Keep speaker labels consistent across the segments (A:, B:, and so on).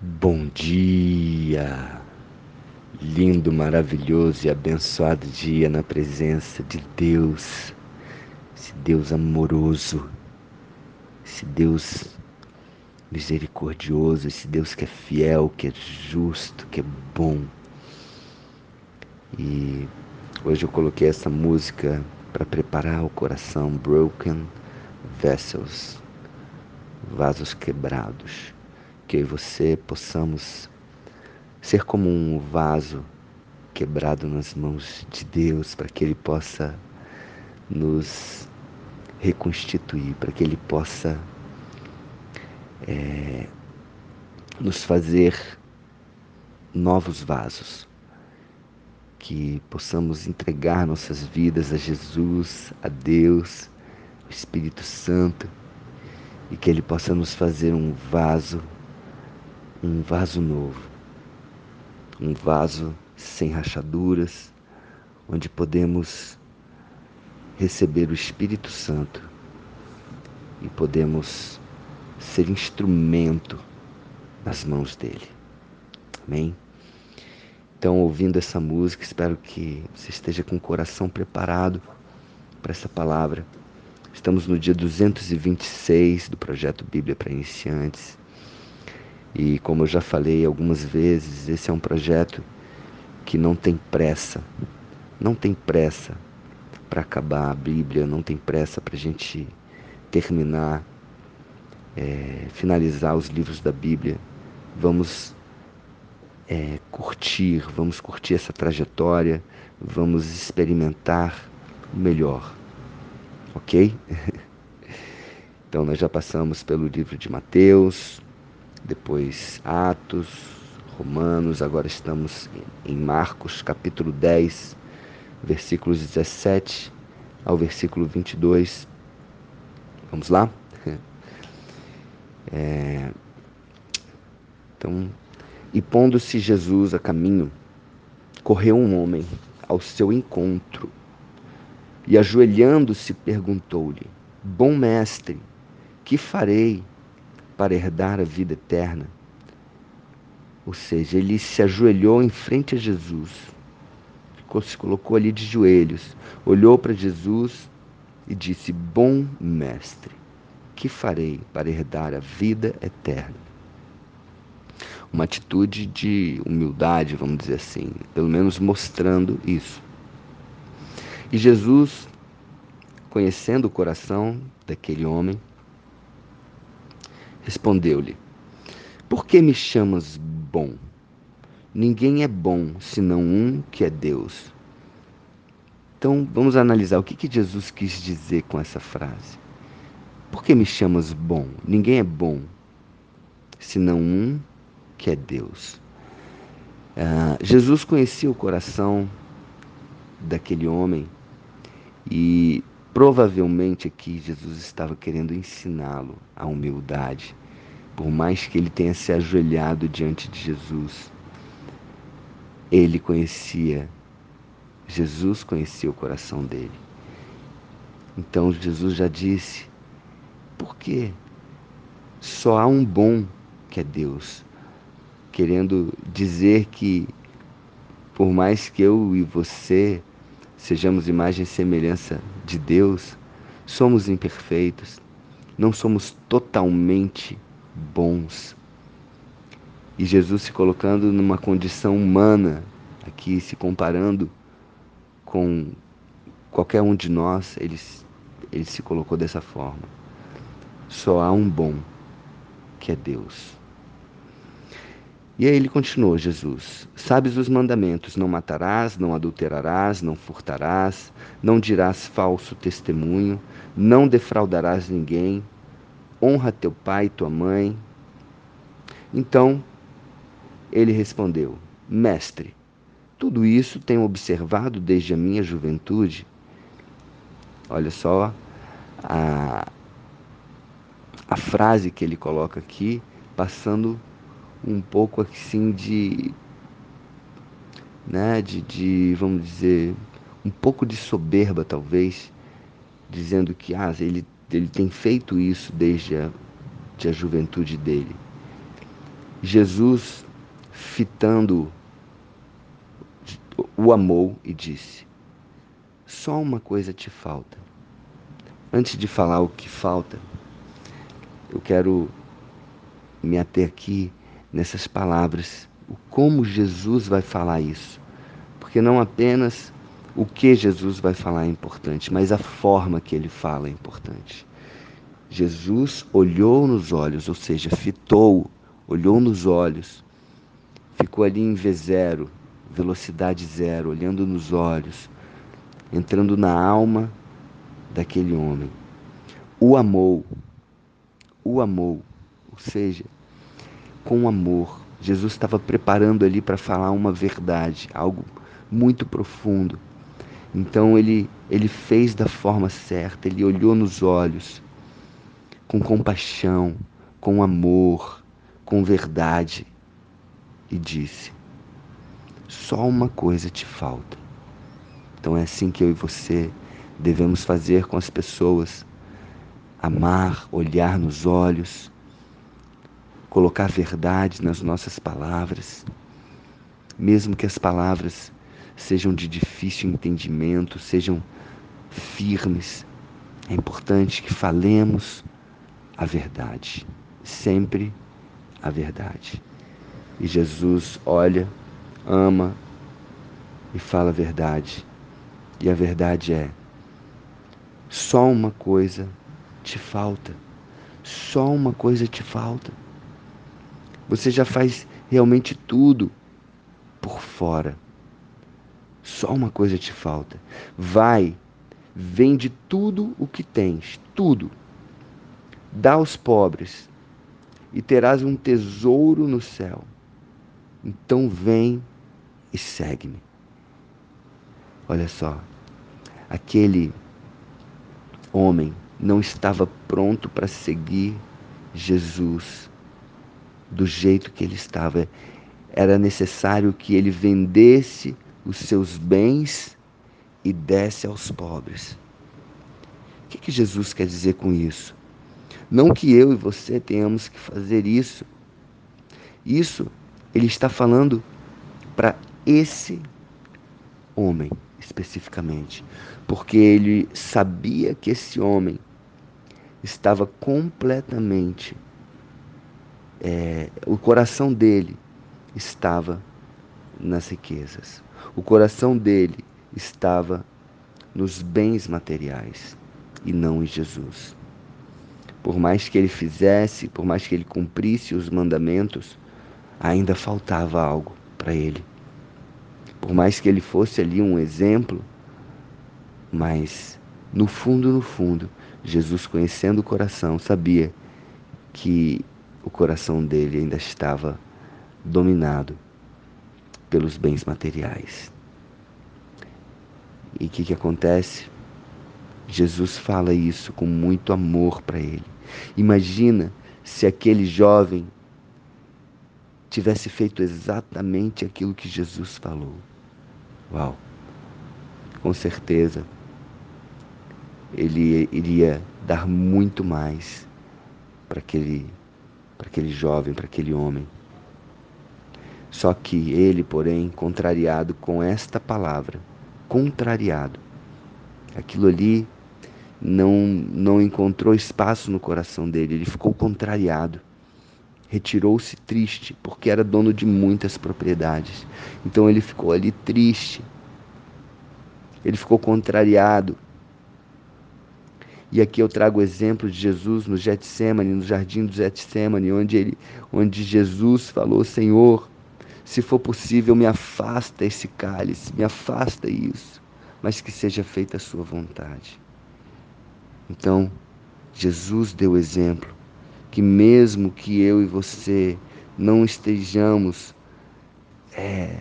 A: Bom dia! Lindo, maravilhoso e abençoado dia na presença de Deus, esse Deus amoroso, esse Deus misericordioso, esse Deus que é fiel, que é justo, que é bom. E hoje eu coloquei essa música para preparar o coração. Broken Vessels, vasos quebrados que eu e você possamos ser como um vaso quebrado nas mãos de Deus, para que Ele possa nos reconstituir, para que Ele possa é, nos fazer novos vasos, que possamos entregar nossas vidas a Jesus, a Deus, ao Espírito Santo, e que Ele possa nos fazer um vaso um vaso novo, um vaso sem rachaduras, onde podemos receber o Espírito Santo e podemos ser instrumento nas mãos dele. Amém? Então, ouvindo essa música, espero que você esteja com o coração preparado para essa palavra. Estamos no dia 226 do projeto Bíblia para Iniciantes. E como eu já falei algumas vezes, esse é um projeto que não tem pressa, não tem pressa para acabar a Bíblia, não tem pressa para a gente terminar, é, finalizar os livros da Bíblia. Vamos é, curtir, vamos curtir essa trajetória, vamos experimentar o melhor, ok? Então, nós já passamos pelo livro de Mateus, depois Atos, Romanos, agora estamos em Marcos, capítulo 10, versículos 17 ao versículo 22. Vamos lá? É... Então, e pondo-se Jesus a caminho, correu um homem ao seu encontro e, ajoelhando-se, perguntou-lhe: Bom mestre, que farei para herdar a vida eterna. Ou seja, ele se ajoelhou em frente a Jesus, ficou, se colocou ali de joelhos, olhou para Jesus e disse: Bom mestre, que farei para herdar a vida eterna? Uma atitude de humildade, vamos dizer assim, pelo menos mostrando isso. E Jesus, conhecendo o coração daquele homem, Respondeu-lhe: Por que me chamas bom? Ninguém é bom senão um que é Deus. Então vamos analisar o que, que Jesus quis dizer com essa frase. Por que me chamas bom? Ninguém é bom senão um que é Deus. Uh, Jesus conhecia o coração daquele homem e Provavelmente aqui Jesus estava querendo ensiná-lo a humildade, por mais que ele tenha se ajoelhado diante de Jesus. Ele conhecia, Jesus conhecia o coração dele. Então Jesus já disse: por que só há um bom que é Deus? Querendo dizer que, por mais que eu e você sejamos imagem e semelhança de Deus, somos imperfeitos, não somos totalmente bons. E Jesus se colocando numa condição humana, aqui se comparando com qualquer um de nós, ele, ele se colocou dessa forma. Só há um bom, que é Deus. E aí ele continuou, Jesus: Sabes os mandamentos: não matarás, não adulterarás, não furtarás, não dirás falso testemunho, não defraudarás ninguém, honra teu pai e tua mãe. Então ele respondeu: Mestre, tudo isso tenho observado desde a minha juventude. Olha só a, a frase que ele coloca aqui, passando um pouco assim de, né, de, de, vamos dizer, um pouco de soberba talvez, dizendo que ah, ele, ele tem feito isso desde a, de a juventude dele. Jesus, fitando, o amou e disse: Só uma coisa te falta. Antes de falar o que falta, eu quero me ater aqui nessas palavras, o como Jesus vai falar isso. Porque não apenas o que Jesus vai falar é importante, mas a forma que ele fala é importante. Jesus olhou nos olhos, ou seja, fitou, olhou nos olhos, ficou ali em V0, velocidade zero, olhando nos olhos, entrando na alma daquele homem. O amou, o amou, ou seja, com amor. Jesus estava preparando ali para falar uma verdade, algo muito profundo. Então ele, ele fez da forma certa, ele olhou nos olhos, com compaixão, com amor, com verdade, e disse: Só uma coisa te falta. Então é assim que eu e você devemos fazer com as pessoas: amar, olhar nos olhos, colocar verdade nas nossas palavras, mesmo que as palavras sejam de difícil entendimento, sejam firmes. É importante que falemos a verdade, sempre a verdade. E Jesus olha, ama e fala a verdade. E a verdade é: só uma coisa te falta. Só uma coisa te falta. Você já faz realmente tudo por fora. Só uma coisa te falta. Vai, vende tudo o que tens, tudo. Dá aos pobres e terás um tesouro no céu. Então vem e segue-me. Olha só, aquele homem não estava pronto para seguir Jesus do jeito que ele estava. Era necessário que ele vendesse os seus bens e desse aos pobres. O que, que Jesus quer dizer com isso? Não que eu e você tenhamos que fazer isso. Isso ele está falando para esse homem especificamente, porque ele sabia que esse homem estava completamente é, o coração dele estava nas riquezas. O coração dele estava nos bens materiais e não em Jesus. Por mais que ele fizesse, por mais que ele cumprisse os mandamentos, ainda faltava algo para ele. Por mais que ele fosse ali um exemplo, mas no fundo, no fundo, Jesus, conhecendo o coração, sabia que o coração dele ainda estava dominado pelos bens materiais. E o que, que acontece? Jesus fala isso com muito amor para ele. Imagina se aquele jovem tivesse feito exatamente aquilo que Jesus falou. Uau! Com certeza, ele iria dar muito mais para aquele para aquele jovem, para aquele homem. Só que ele, porém, contrariado com esta palavra, contrariado, aquilo ali não, não encontrou espaço no coração dele, ele ficou contrariado. Retirou-se triste, porque era dono de muitas propriedades. Então ele ficou ali triste. Ele ficou contrariado. E aqui eu trago o exemplo de Jesus no Getsemane, no jardim do Getsemane, onde, ele, onde Jesus falou: Senhor, se for possível, me afasta esse cálice, me afasta isso, mas que seja feita a sua vontade. Então, Jesus deu exemplo que mesmo que eu e você não estejamos é,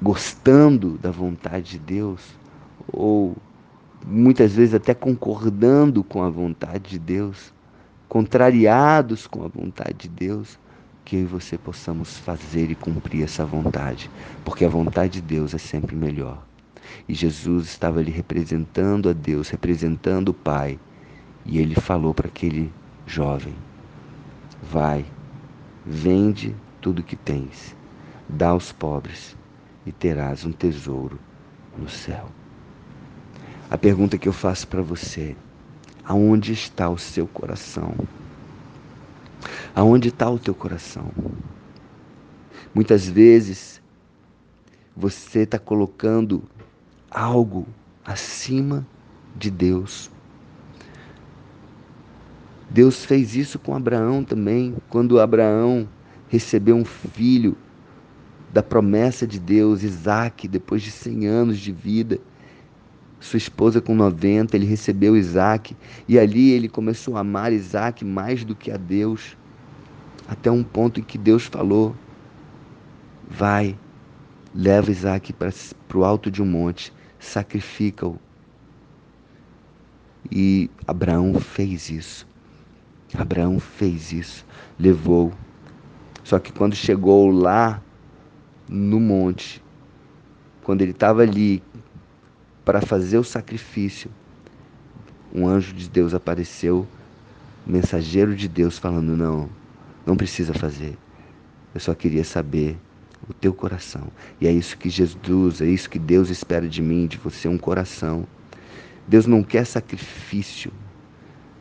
A: gostando da vontade de Deus, ou muitas vezes até concordando com a vontade de Deus, contrariados com a vontade de Deus, que eu e você possamos fazer e cumprir essa vontade, porque a vontade de Deus é sempre melhor. E Jesus estava ali representando a Deus, representando o Pai, e ele falou para aquele jovem: Vai, Vende tudo que tens, dá aos pobres e terás um tesouro no céu. A pergunta que eu faço para você: aonde está o seu coração? Aonde está o teu coração? Muitas vezes você está colocando algo acima de Deus. Deus fez isso com Abraão também, quando Abraão recebeu um filho da promessa de Deus, Isaac, depois de 100 anos de vida. Sua esposa com 90, ele recebeu Isaac e ali ele começou a amar Isaac mais do que a Deus, até um ponto em que Deus falou: Vai, leva Isaac para o alto de um monte, sacrifica-o. E Abraão fez isso. Abraão fez isso, levou. Só que quando chegou lá no monte, quando ele estava ali para fazer o sacrifício, um anjo de Deus apareceu, mensageiro de Deus, falando: Não, não precisa fazer. Eu só queria saber o teu coração. E é isso que Jesus, é isso que Deus espera de mim, de você, um coração. Deus não quer sacrifício.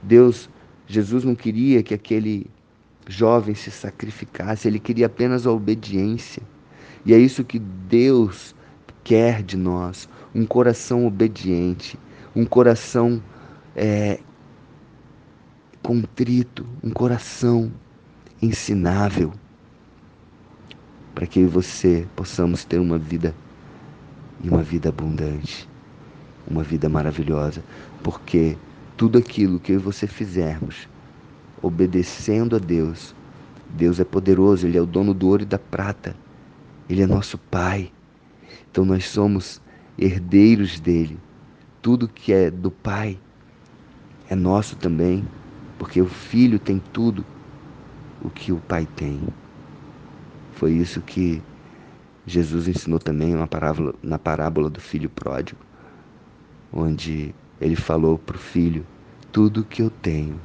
A: Deus Jesus não queria que aquele jovem se sacrificasse, ele queria apenas a obediência. E é isso que Deus quer de nós: um coração obediente, um coração é, contrito, um coração ensinável, para que eu e você possamos ter uma vida e uma vida abundante, uma vida maravilhosa, porque tudo aquilo que eu e você fizermos, obedecendo a Deus, Deus é poderoso, Ele é o dono do ouro e da prata, Ele é nosso Pai. Então nós somos herdeiros dele. Tudo que é do Pai é nosso também, porque o Filho tem tudo o que o Pai tem. Foi isso que Jesus ensinou também parábola, na parábola do filho pródigo, onde ele falou para o filho: Tudo que eu tenho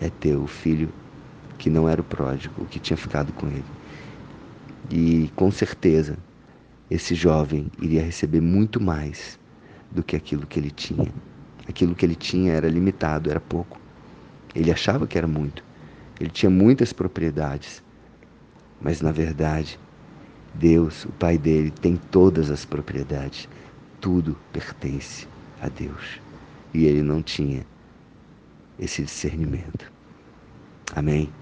A: é teu. O filho que não era o pródigo, o que tinha ficado com ele. E com certeza, esse jovem iria receber muito mais do que aquilo que ele tinha. Aquilo que ele tinha era limitado, era pouco. Ele achava que era muito. Ele tinha muitas propriedades. Mas na verdade, Deus, o Pai dele, tem todas as propriedades. Tudo pertence a Deus e ele não tinha esse discernimento. Amém?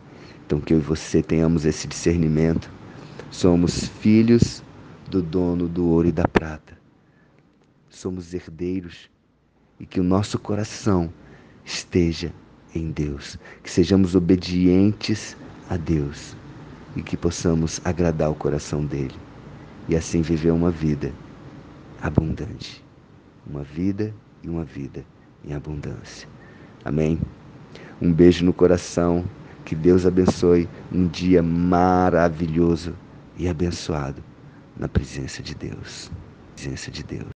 A: Então que eu e você tenhamos esse discernimento. Somos filhos do dono do ouro e da prata. Somos herdeiros e que o nosso coração esteja em Deus, que sejamos obedientes a Deus e que possamos agradar o coração dele e assim viver uma vida abundante, uma vida e uma vida em abundância. Amém? Um beijo no coração. Que Deus abençoe um dia maravilhoso e abençoado na presença de Deus. Presença de Deus.